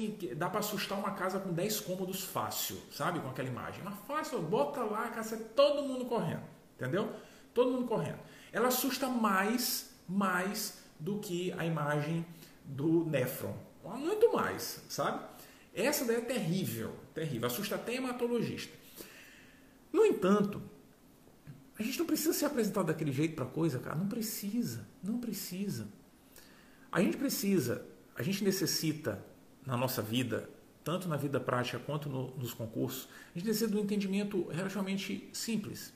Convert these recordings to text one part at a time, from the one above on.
assim, dá para assustar uma casa com 10 cômodos fácil, sabe? Com aquela imagem. Mas fácil, bota lá, casa, todo mundo correndo, entendeu? Todo mundo correndo. Ela assusta mais, mais do que a imagem do Nefron. Muito mais, sabe? Essa daí é terrível, terrível. Assusta até hematologista. No entanto, a gente não precisa ser apresentado daquele jeito para coisa, cara. Não precisa, não precisa. A gente precisa, a gente necessita na nossa vida, tanto na vida prática quanto no, nos concursos, a gente necessita de um entendimento relativamente simples.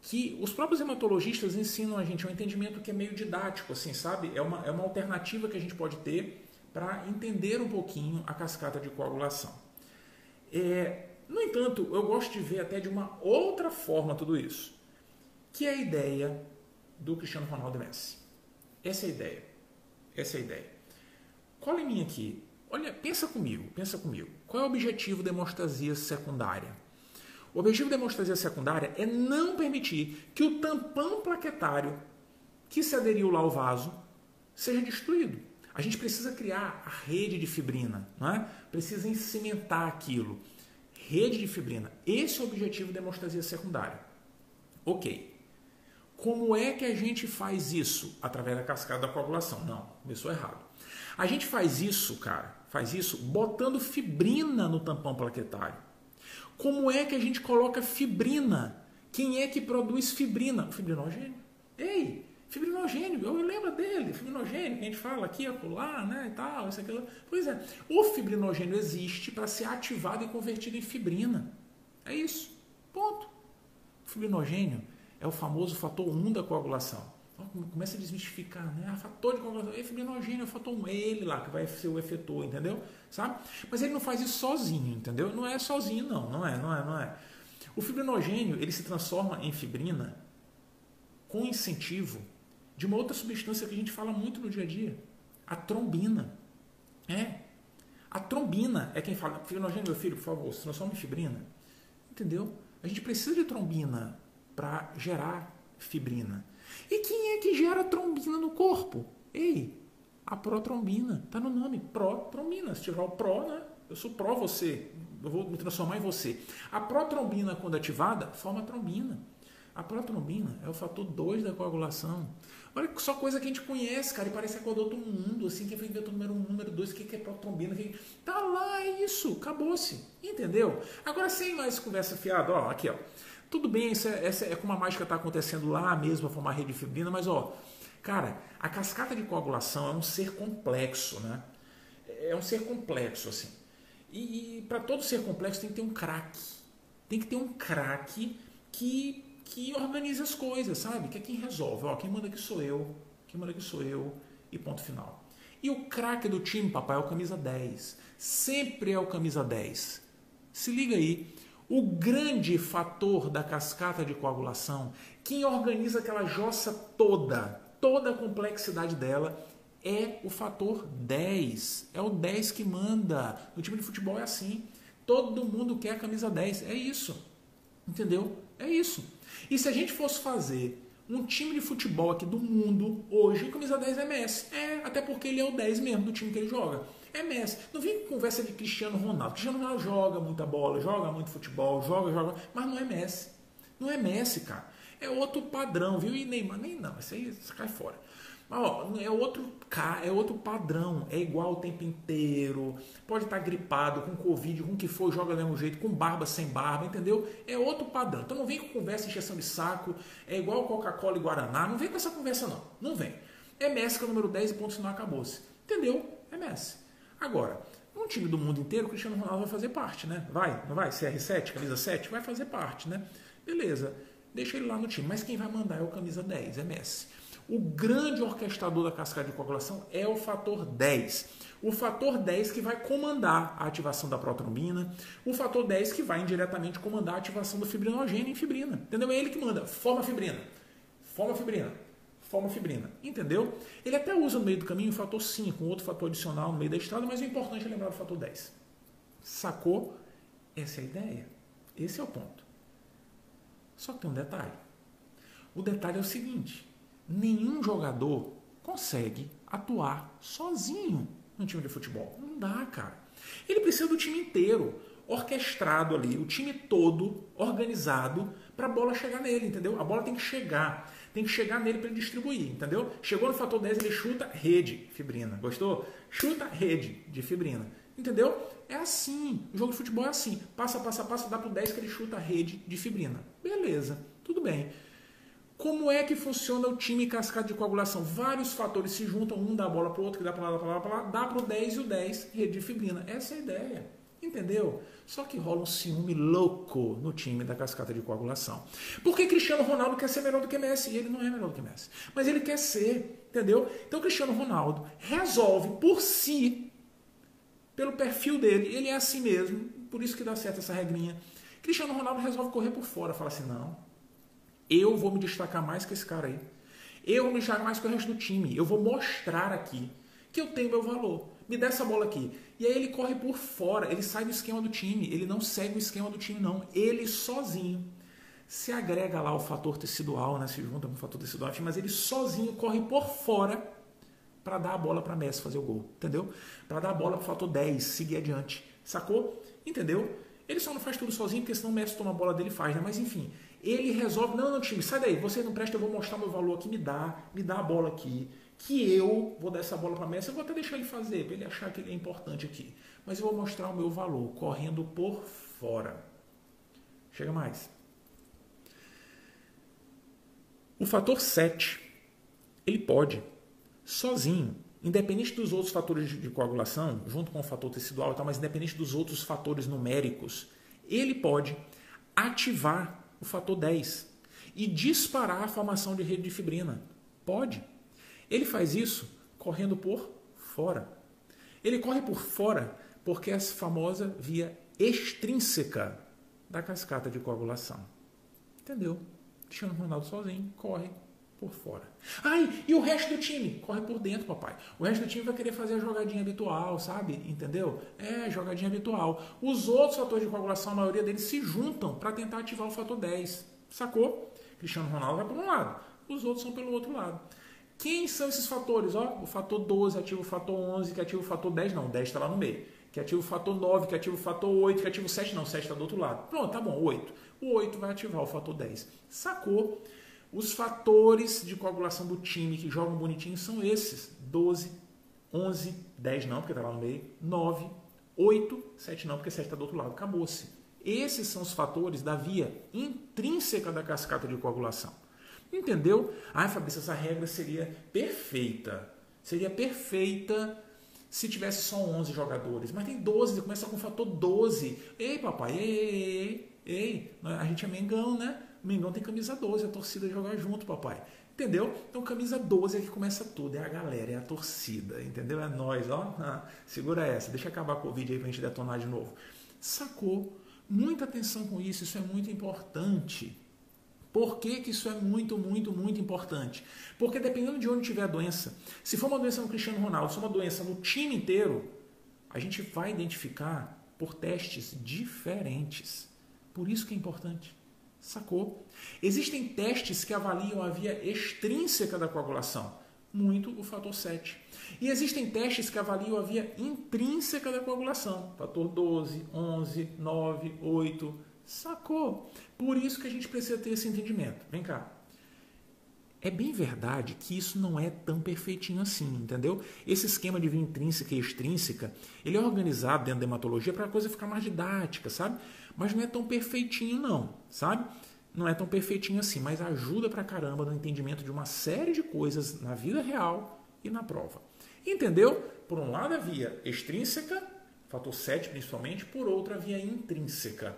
Que os próprios hematologistas ensinam a gente, é um entendimento que é meio didático, assim, sabe? É uma, é uma alternativa que a gente pode ter para entender um pouquinho a cascata de coagulação. É, no entanto, eu gosto de ver até de uma outra forma tudo isso, que é a ideia do Cristiano Ronaldo Messi. Essa é a ideia. Essa é a ideia. Cola em mim aqui. Olha, pensa comigo, pensa comigo. Qual é o objetivo da hemostasia secundária? O objetivo da hemostasia secundária é não permitir que o tampão plaquetário que se aderiu lá ao vaso seja destruído. A gente precisa criar a rede de fibrina, não é? precisa cimentar aquilo. Rede de fibrina. Esse é o objetivo da hemostasia secundária. Ok. Como é que a gente faz isso? Através da cascada da coagulação. Não, começou errado. A gente faz isso, cara, faz isso botando fibrina no tampão plaquetário. Como é que a gente coloca fibrina? Quem é que produz fibrina? O fibrinogênio. Ei, Fibrinogênio, eu lembro dele, fibrinogênio, que a gente fala aqui, acolá, né, e tal, isso, aquilo. Pois é, o fibrinogênio existe para ser ativado e convertido em fibrina. É isso. Ponto. O fibrinogênio é o famoso fator 1 da coagulação. Então, começa a desmistificar, né? Ah, fator de coagulação, é fibrinogênio, é o fator 1, é ele lá que vai ser o efetor, entendeu? Sabe? Mas ele não faz isso sozinho, entendeu? Não é sozinho, não, não é, não é, não é. O fibrinogênio, ele se transforma em fibrina com incentivo de uma outra substância que a gente fala muito no dia a dia, a trombina. É. A trombina é quem fala, fibrinogênio, meu filho, por favor, se transforma em fibrina. Entendeu? A gente precisa de trombina para gerar fibrina. E quem é que gera trombina no corpo? Ei, a protrombina. Está no nome, protrombina. Se tiver o pro, né? Eu sou pró você, eu vou me transformar em você. A protrombina, quando ativada, forma trombina. A protrombina é o fator 2 da coagulação. Olha só coisa que a gente conhece, cara, e parece que é do outro mundo, assim, que inventou o número 1, um, número 2, o que é protrombina, que... tá lá, é isso, acabou-se, entendeu? Agora, sem mais conversa fiada, ó, aqui, ó, tudo bem, isso é, essa é como a mágica está acontecendo lá mesmo, a formar rede de fibrina, mas, ó, cara, a cascata de coagulação é um ser complexo, né? É um ser complexo, assim. E, e para todo ser complexo tem que ter um craque. Tem que ter um craque que que organiza as coisas, sabe? Que é quem resolve. Ó, quem manda aqui sou eu, quem manda aqui sou eu, e ponto final. E o craque do time, papai, é o camisa 10. Sempre é o camisa 10. Se liga aí. O grande fator da cascata de coagulação, quem organiza aquela jossa toda, toda a complexidade dela, é o fator 10. É o 10 que manda. No time de futebol é assim. Todo mundo quer a camisa 10. É isso. Entendeu? É isso. E se a gente fosse fazer um time de futebol aqui do mundo, hoje, o camisa 10 é Messi. É, até porque ele é o 10 mesmo do time que ele joga. É Messi. Não vem com conversa de Cristiano Ronaldo. Cristiano Ronaldo joga muita bola, joga muito futebol, joga, joga, mas não é Messi. Não é Messi, cara. É outro padrão, viu? E Neymar, nem não, isso aí cai fora. Mas, ó, é outro é outro padrão, é igual o tempo inteiro. Pode estar gripado, com Covid, com o que for, joga do mesmo jeito, com barba, sem barba, entendeu? É outro padrão. Então não vem com conversa encheção de saco, é igual Coca-Cola e Guaraná. Não vem com essa conversa, não. Não vem. É Messi que é o número 10 e ponto final acabou-se. Entendeu? É Messi. Agora, um time do mundo inteiro, o Cristiano Ronaldo vai fazer parte, né? Vai, não vai? CR7, camisa 7, vai fazer parte, né? Beleza. Deixa ele lá no time. Mas quem vai mandar é o camisa 10, é Messi. O grande orquestrador da cascata de coagulação é o fator 10. O fator 10 que vai comandar a ativação da protrombina, o fator 10 que vai indiretamente comandar a ativação do fibrinogênio em fibrina. Entendeu? É ele que manda. Forma fibrina. Forma fibrina. Forma fibrina. Entendeu? Ele até usa no meio do caminho o fator 5, um outro fator adicional no meio da estrada, mas o importante é lembrar do fator 10. Sacou? Essa é a ideia. Esse é o ponto. Só que tem um detalhe. O detalhe é o seguinte: nenhum jogador consegue atuar sozinho. num time de futebol? Não dá, cara. Ele precisa do time inteiro, orquestrado ali, o time todo organizado para a bola chegar nele, entendeu? A bola tem que chegar, tem que chegar nele para ele distribuir, entendeu? Chegou no fator 10, ele chuta rede, fibrina. Gostou? Chuta rede de fibrina. Entendeu? É assim. O jogo de futebol é assim. Passa, passa, passa, dá pro 10 que ele chuta rede de fibrina. Beleza, tudo bem. Como é que funciona o time cascata de coagulação? Vários fatores se juntam, um dá a bola pro outro, que dá para lá, dá para lá, para lá, dá pro 10 e o 10, rede de fibrina. Essa é a ideia. Entendeu? Só que rola um ciúme louco no time da cascata de coagulação. Porque Cristiano Ronaldo quer ser melhor do que Messi e ele não é melhor do que Messi. Mas ele quer ser, entendeu? Então Cristiano Ronaldo resolve por si pelo perfil dele, ele é assim mesmo, por isso que dá certo essa regrinha. Cristiano Ronaldo resolve correr por fora, fala assim: não, eu vou me destacar mais que esse cara aí. Eu vou me destacar mais que o resto do time. Eu vou mostrar aqui que eu tenho meu valor. Me dá essa bola aqui. E aí ele corre por fora, ele sai do esquema do time. Ele não segue o esquema do time, não. Ele sozinho. Se agrega lá o fator tecidual, né? Se junta com o fator tecidual, mas ele sozinho corre por fora para dar a bola para Messi fazer o gol, entendeu? Para dar a bola para o fator 10, seguir adiante, sacou? Entendeu? Ele só não faz tudo sozinho, porque senão o Messi toma a bola dele e faz, né? Mas enfim, ele resolve, não, não, time, sai daí, você não presta, eu vou mostrar meu valor aqui, me dá, me dá a bola aqui, que eu vou dar essa bola para Messi, eu vou até deixar ele fazer, para ele achar que ele é importante aqui. Mas eu vou mostrar o meu valor, correndo por fora. Chega mais. O fator 7, ele pode sozinho, independente dos outros fatores de coagulação, junto com o fator tecidual e tal, mas independente dos outros fatores numéricos, ele pode ativar o fator 10 e disparar a formação de rede de fibrina. Pode. Ele faz isso correndo por fora. Ele corre por fora porque é a famosa via extrínseca da cascata de coagulação. Entendeu? Cristiano Ronaldo sozinho corre por fora. Ai, e o resto do time? Corre por dentro, papai. O resto do time vai querer fazer a jogadinha habitual, sabe? Entendeu? É, jogadinha habitual. Os outros fatores de coagulação, a maioria deles se juntam para tentar ativar o fator 10. Sacou? Cristiano Ronaldo vai por um lado, os outros são pelo outro lado. Quem são esses fatores? Ó, o fator 12 ativa o fator 11, que ativa o fator 10, não, 10 está lá no meio. Que ativa o fator 9, que ativa o fator 8, que ativa o 7, não, 7 está do outro lado. Pronto, tá bom, 8. O 8 vai ativar o fator 10. Sacou? Os fatores de coagulação do time que jogam bonitinho são esses: 12, 11, 10 não, porque está lá no meio, 9, 8, 7 não, porque 7 está do outro lado. Acabou-se. Esses são os fatores da via intrínseca da cascata de coagulação. Entendeu? Ah, Fabrício, essa regra seria perfeita. Seria perfeita se tivesse só 11 jogadores. Mas tem 12, começa com o fator 12. Ei, papai, ei, ei, ei. A gente é Mengão, né? O Mengão tem camisa 12, a torcida jogar junto, papai. Entendeu? Então, camisa 12 é que começa tudo, é a galera, é a torcida, entendeu? É nós, ó. Ah, segura essa, deixa acabar a Covid aí pra gente detonar de novo. Sacou? Muita atenção com isso, isso é muito importante. Por que, que isso é muito, muito, muito importante? Porque dependendo de onde tiver a doença, se for uma doença no Cristiano Ronaldo, se for uma doença no time inteiro, a gente vai identificar por testes diferentes. Por isso que é importante. Sacou? Existem testes que avaliam a via extrínseca da coagulação, muito o fator 7. E existem testes que avaliam a via intrínseca da coagulação, fator 12, 11, 9, 8. Sacou? Por isso que a gente precisa ter esse entendimento. Vem cá. É bem verdade que isso não é tão perfeitinho assim, entendeu? Esse esquema de via intrínseca e extrínseca, ele é organizado dentro da hematologia para a coisa ficar mais didática, sabe? mas não é tão perfeitinho não, sabe? Não é tão perfeitinho assim, mas ajuda pra caramba no entendimento de uma série de coisas na vida real e na prova. Entendeu? Por um lado a via extrínseca, fator 7 principalmente, por outra a via intrínseca.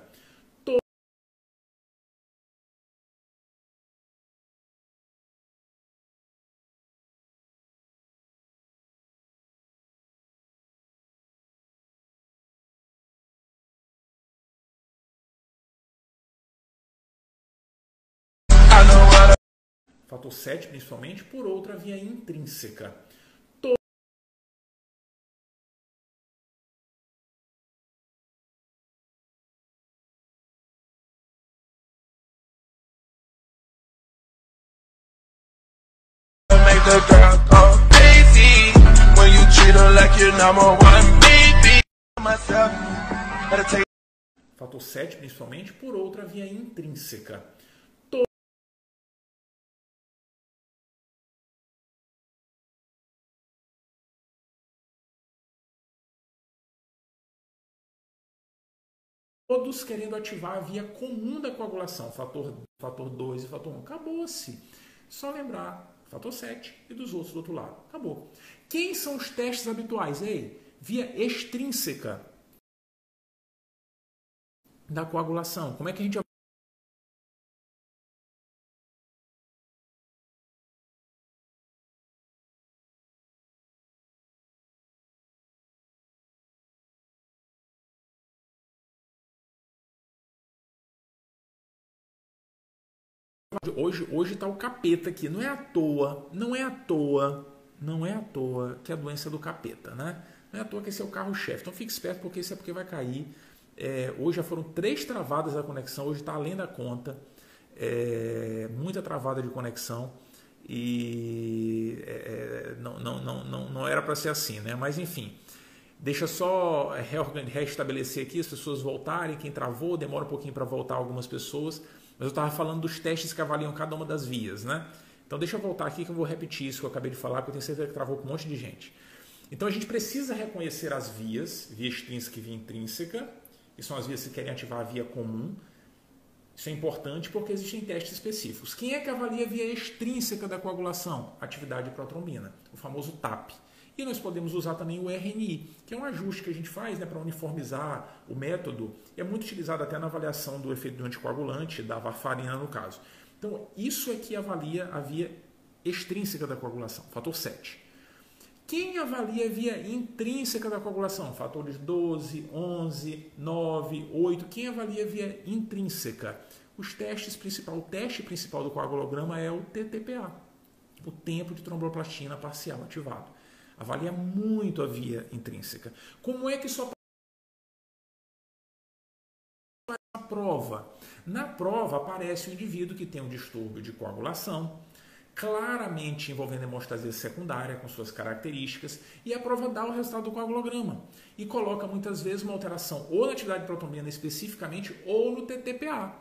Fator 7 principalmente, por outra via intrínseca. Fator 7, principalmente, por outra via intrínseca. Todos querendo ativar a via comum da coagulação, fator, fator 2 e fator 1. Acabou-se. Só lembrar, fator 7 e dos outros do outro lado. Acabou. Quem são os testes habituais? Ei, via extrínseca da coagulação. Como é que a gente Hoje hoje está o capeta aqui. Não é à toa, não é à toa, não é à toa que a doença é do capeta, né? Não é à toa que esse é o carro-chefe. Então fique esperto porque isso é porque vai cair. É, hoje já foram três travadas da conexão, hoje está além da conta. É, muita travada de conexão e é, não, não, não, não, não era para ser assim, né? Mas enfim, deixa só restabelecer aqui, as pessoas voltarem, quem travou, demora um pouquinho para voltar algumas pessoas. Mas eu estava falando dos testes que avaliam cada uma das vias, né? Então deixa eu voltar aqui que eu vou repetir isso que eu acabei de falar, porque eu tenho certeza que travou com um monte de gente. Então a gente precisa reconhecer as vias, via extrínseca e via intrínseca, que são as vias que querem ativar a via comum. Isso é importante porque existem testes específicos. Quem é que avalia a via extrínseca da coagulação? Atividade protrombina, o famoso TAP. E nós podemos usar também o RNI, que é um ajuste que a gente faz né, para uniformizar o método. É muito utilizado até na avaliação do efeito do anticoagulante, da varfarina no caso. Então, isso é que avalia a via extrínseca da coagulação, fator 7. Quem avalia a via intrínseca da coagulação? Fatores 12, 11, 9, 8. Quem avalia a via intrínseca? Os testes principal, o teste principal do coagulograma é o TTPA, o tempo de tromboplastina parcial ativado. Avalia muito a via intrínseca. Como é que isso na prova? Na prova aparece o indivíduo que tem um distúrbio de coagulação, claramente envolvendo hemostasia secundária com suas características, e a prova dá o resultado do coagulograma e coloca muitas vezes uma alteração ou na atividade protombina especificamente ou no TTPA.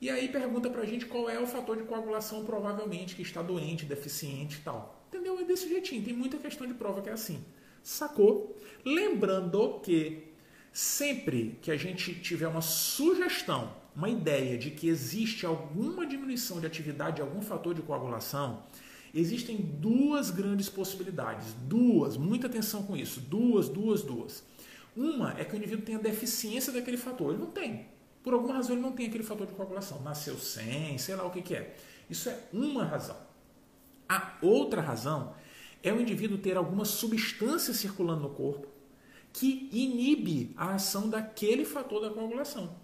E aí pergunta pra gente qual é o fator de coagulação provavelmente que está doente, deficiente e tal. Entendeu? É desse jeitinho. Tem muita questão de prova que é assim. Sacou? Lembrando que sempre que a gente tiver uma sugestão, uma ideia de que existe alguma diminuição de atividade de algum fator de coagulação, existem duas grandes possibilidades. Duas, muita atenção com isso. Duas, duas, duas. Uma é que o indivíduo tenha deficiência daquele fator. Ele não tem. Por alguma razão ele não tem aquele fator de coagulação. Nasceu sem, sei lá o que, que é. Isso é uma razão. A outra razão é o indivíduo ter alguma substância circulando no corpo que inibe a ação daquele fator da coagulação.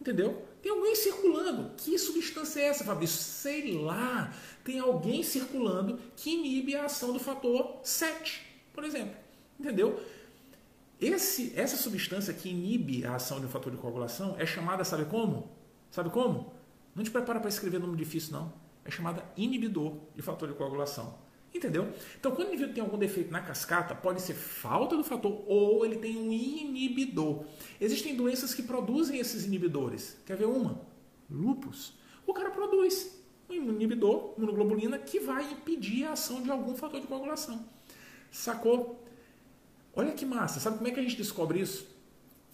Entendeu? Tem alguém circulando. Que substância é essa, Fabrício? Sei lá. Tem alguém circulando que inibe a ação do fator 7, por exemplo. Entendeu? Esse, essa substância que inibe a ação de um fator de coagulação é chamada, sabe como? Sabe como? Não te prepara para escrever nome difícil, não é chamada inibidor de fator de coagulação. Entendeu? Então, quando o indivíduo tem algum defeito na cascata, pode ser falta do fator ou ele tem um inibidor. Existem doenças que produzem esses inibidores. Quer ver uma? Lupus. O cara produz um inibidor, imunoglobulina, que vai impedir a ação de algum fator de coagulação. Sacou? Olha que massa. Sabe como é que a gente descobre isso?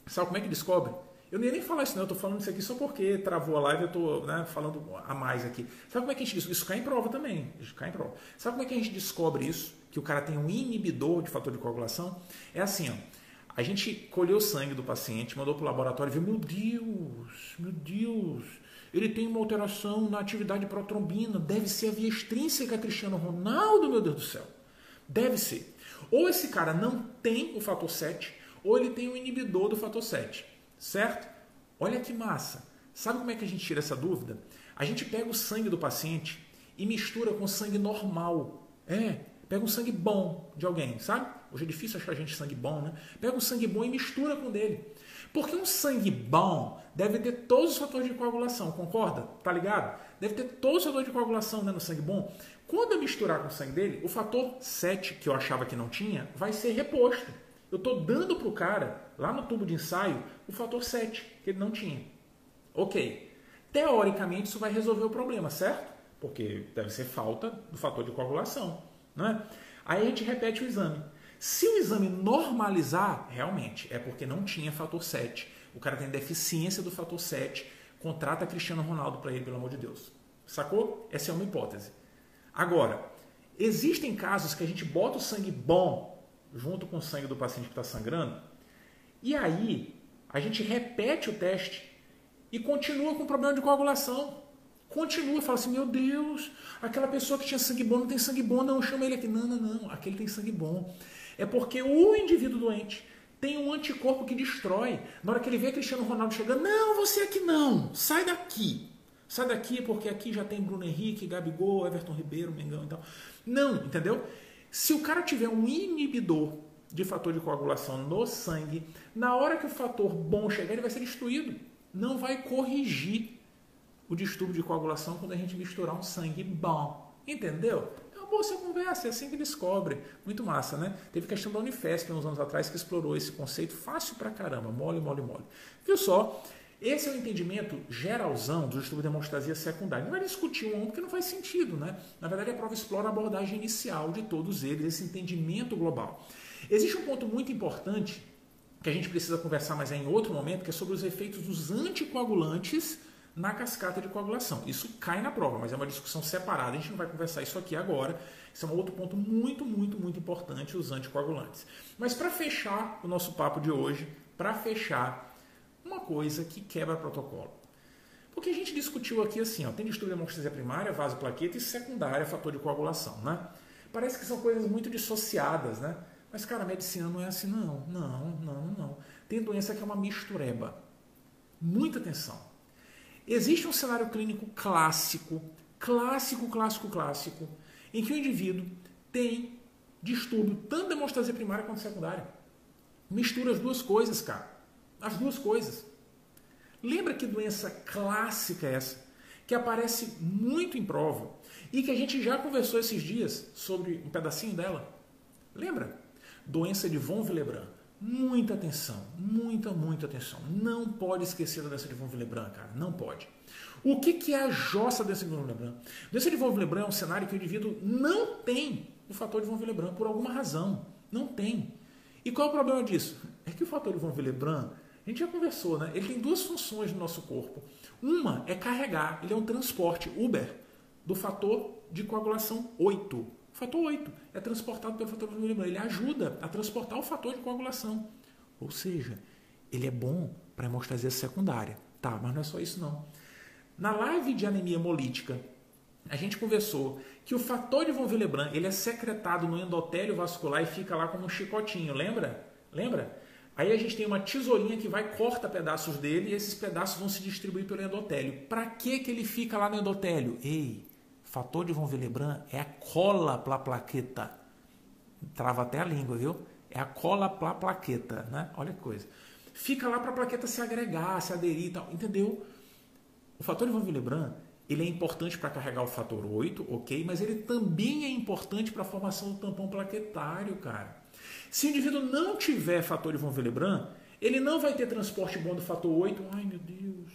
Sabe como é que descobre? Eu nem ia nem falar isso, não. Eu tô falando isso aqui só porque travou a live eu tô né, falando a mais aqui. Sabe como é que a gente? Isso cai em prova também. Isso cai em prova. Sabe como é que a gente descobre isso? Que o cara tem um inibidor de fator de coagulação? É assim, ó. A gente colheu o sangue do paciente, mandou para o laboratório e viu, meu Deus, meu Deus, ele tem uma alteração na atividade protrombina, deve ser a via extrínseca Cristiano Ronaldo, meu Deus do céu. Deve ser. Ou esse cara não tem o fator 7, ou ele tem o inibidor do fator 7. Certo? Olha que massa. Sabe como é que a gente tira essa dúvida? A gente pega o sangue do paciente e mistura com sangue normal. É, pega um sangue bom de alguém, sabe? Hoje é difícil achar gente sangue bom, né? Pega um sangue bom e mistura com dele. Porque um sangue bom deve ter todos os fatores de coagulação, concorda? Tá ligado? Deve ter todos os fatores de coagulação né, no sangue bom. Quando eu misturar com o sangue dele, o fator 7, que eu achava que não tinha, vai ser reposto. Eu estou dando para o cara, lá no tubo de ensaio, o fator 7, que ele não tinha. Ok. Teoricamente, isso vai resolver o problema, certo? Porque deve ser falta do fator de coagulação. Né? Aí a gente repete o exame. Se o exame normalizar, realmente, é porque não tinha fator 7. O cara tem deficiência do fator 7. Contrata Cristiano Ronaldo para ele, pelo amor de Deus. Sacou? Essa é uma hipótese. Agora, existem casos que a gente bota o sangue bom junto com o sangue do paciente que está sangrando, e aí a gente repete o teste e continua com problema de coagulação. Continua, fala assim, meu Deus, aquela pessoa que tinha sangue bom não tem sangue bom, não, chama ele aqui. Não, não, não, aquele tem sangue bom. É porque o indivíduo doente tem um anticorpo que destrói. Na hora que ele vê Cristiano Ronaldo chegando, não, você aqui não, sai daqui. Sai daqui porque aqui já tem Bruno Henrique, Gabigol, Everton Ribeiro, Mengão e tal. Não, entendeu? Se o cara tiver um inibidor de fator de coagulação no sangue, na hora que o fator bom chegar, ele vai ser destruído. Não vai corrigir o distúrbio de coagulação quando a gente misturar um sangue bom. Entendeu? É uma boa conversa, é assim que descobre. Muito massa, né? Teve questão da Unifesp uns anos atrás que explorou esse conceito fácil pra caramba, mole, mole, mole. Viu só? Esse é o entendimento geralzão do estudo de hemostasia secundária. Não vai discutir um porque não faz sentido, né? Na verdade, a prova explora a abordagem inicial de todos eles, esse entendimento global. Existe um ponto muito importante que a gente precisa conversar mais em outro momento, que é sobre os efeitos dos anticoagulantes na cascata de coagulação. Isso cai na prova, mas é uma discussão separada, a gente não vai conversar isso aqui agora. Isso é um outro ponto muito, muito, muito importante, os anticoagulantes. Mas para fechar o nosso papo de hoje, para fechar uma coisa que quebra protocolo. Porque a gente discutiu aqui assim, ó, tem distúrbio de hemostasia primária, vasoplaqueta e secundária, fator de coagulação, né? Parece que são coisas muito dissociadas, né? Mas, cara, a medicina não é assim, não, não, não, não. Tem doença que é uma mistureba. Muita atenção. Existe um cenário clínico clássico, clássico, clássico, clássico, em que o indivíduo tem distúrbio tanto de hemostasia primária quanto secundária. Mistura as duas coisas, cara. As duas coisas. Lembra que doença clássica é essa? Que aparece muito em prova e que a gente já conversou esses dias sobre um pedacinho dela. Lembra? Doença de von Willebrand. Muita atenção, muita, muita atenção. Não pode esquecer da doença de von Willebrand, cara. Não pode. O que, que é a jossa doença de von Willebrand? Doença de von Willebrand é um cenário que o indivíduo não tem o fator de von Willebrand por alguma razão. Não tem. E qual é o problema disso? É que o fator de von Willebrand a gente já conversou, né? Ele tem duas funções no nosso corpo. Uma é carregar, ele é um transporte Uber do fator de coagulação 8. O fator 8 é transportado pelo fator de William. Ele ajuda a transportar o fator de coagulação. Ou seja, ele é bom para hemostasia secundária. Tá, mas não é só isso não. Na live de anemia hemolítica, a gente conversou que o fator de von Willebrand ele é secretado no endotélio vascular e fica lá como um chicotinho, lembra? Lembra? Aí a gente tem uma tesourinha que vai corta pedaços dele e esses pedaços vão se distribuir pelo endotélio. Para que que ele fica lá no endotélio? Ei, fator de von Willebrand é a cola para plaqueta. Trava até a língua, viu? É a cola para plaqueta, né? Olha que coisa. Fica lá para a plaqueta se agregar, se aderir e tal, entendeu? O fator de von Willebrand, ele é importante para carregar o fator 8, ok? Mas ele também é importante para a formação do tampão plaquetário, cara. Se o indivíduo não tiver fator de von Willebrand, ele não vai ter transporte bom do fator 8. Ai, meu Deus,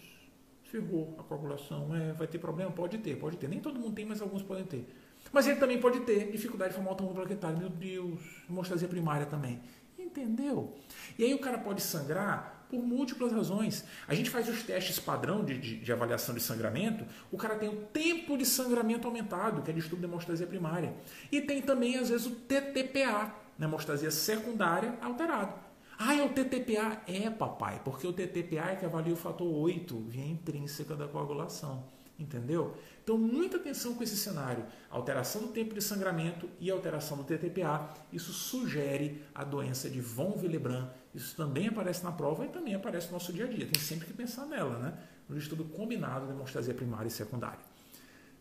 ferrou a coagulação. É, vai ter problema? Pode ter, pode ter. Nem todo mundo tem, mas alguns podem ter. Mas ele também pode ter dificuldade de formar o tampão plaquetário. Meu Deus, hemostasia primária também. Entendeu? E aí o cara pode sangrar por múltiplas razões. A gente faz os testes padrão de, de, de, avaliação de sangramento, o cara tem o tempo de sangramento aumentado, que é distúrbio de hemostasia primária. E tem também, às vezes, o TTPA, na hemostasia secundária alterado. Ah, é o TTPA? É, papai, porque o TTPA é que avalia o fator 8, via intrínseca da coagulação. Entendeu? Então, muita atenção com esse cenário. Alteração do tempo de sangramento e alteração do TTPA. Isso sugere a doença de von Willebrand. Isso também aparece na prova e também aparece no nosso dia a dia. Tem sempre que pensar nela, né? No estudo combinado de hemostasia primária e secundária.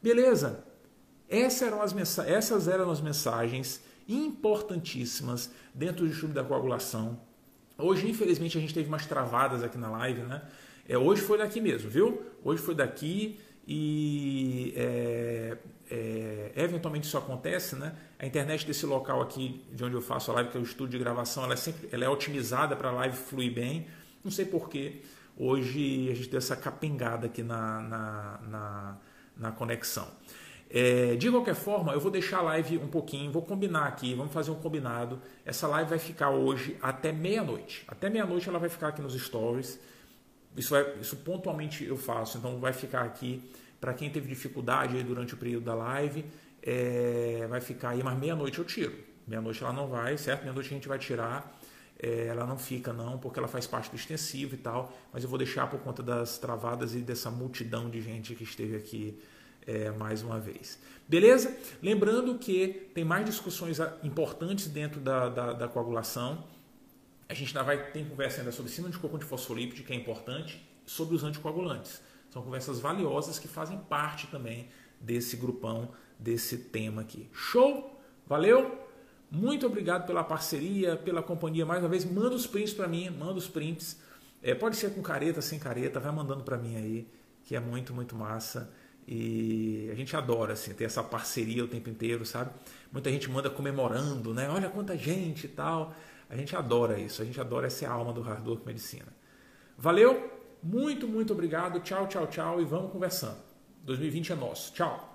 Beleza? Essas eram as, essas eram as mensagens importantíssimas dentro do estudo da coagulação. Hoje, infelizmente, a gente teve umas travadas aqui na live, né? É, hoje foi daqui mesmo, viu? Hoje foi daqui e é, é, eventualmente isso acontece, né? A internet desse local aqui, de onde eu faço a live, que é o estúdio de gravação, ela é, sempre, ela é otimizada para a live fluir bem. Não sei porquê. Hoje a gente deu essa capengada aqui na, na, na, na conexão. É, de qualquer forma, eu vou deixar a live um pouquinho, vou combinar aqui, vamos fazer um combinado. Essa live vai ficar hoje até meia-noite. Até meia-noite ela vai ficar aqui nos stories. Isso, isso pontualmente eu faço, então vai ficar aqui para quem teve dificuldade durante o período da live. É, vai ficar aí, mas meia-noite eu tiro. Meia-noite ela não vai, certo? Meia-noite a gente vai tirar. É, ela não fica não, porque ela faz parte do extensivo e tal, mas eu vou deixar por conta das travadas e dessa multidão de gente que esteve aqui é, mais uma vez. Beleza? Lembrando que tem mais discussões importantes dentro da, da, da coagulação. A gente ainda vai ter conversa ainda sobre síndrome de cocô de fosfolípide, que é importante, sobre os anticoagulantes. São conversas valiosas que fazem parte também desse grupão, desse tema aqui. Show? Valeu? Muito obrigado pela parceria, pela companhia mais uma vez. Manda os prints para mim, manda os prints. É, pode ser com careta, sem careta, vai mandando para mim aí, que é muito, muito massa. E a gente adora assim, ter essa parceria o tempo inteiro, sabe? Muita gente manda comemorando, né? Olha quanta gente e tal. A gente adora isso, a gente adora essa alma do Hard Work Medicina. Valeu, muito, muito obrigado. Tchau, tchau, tchau e vamos conversando. 2020 é nosso. Tchau.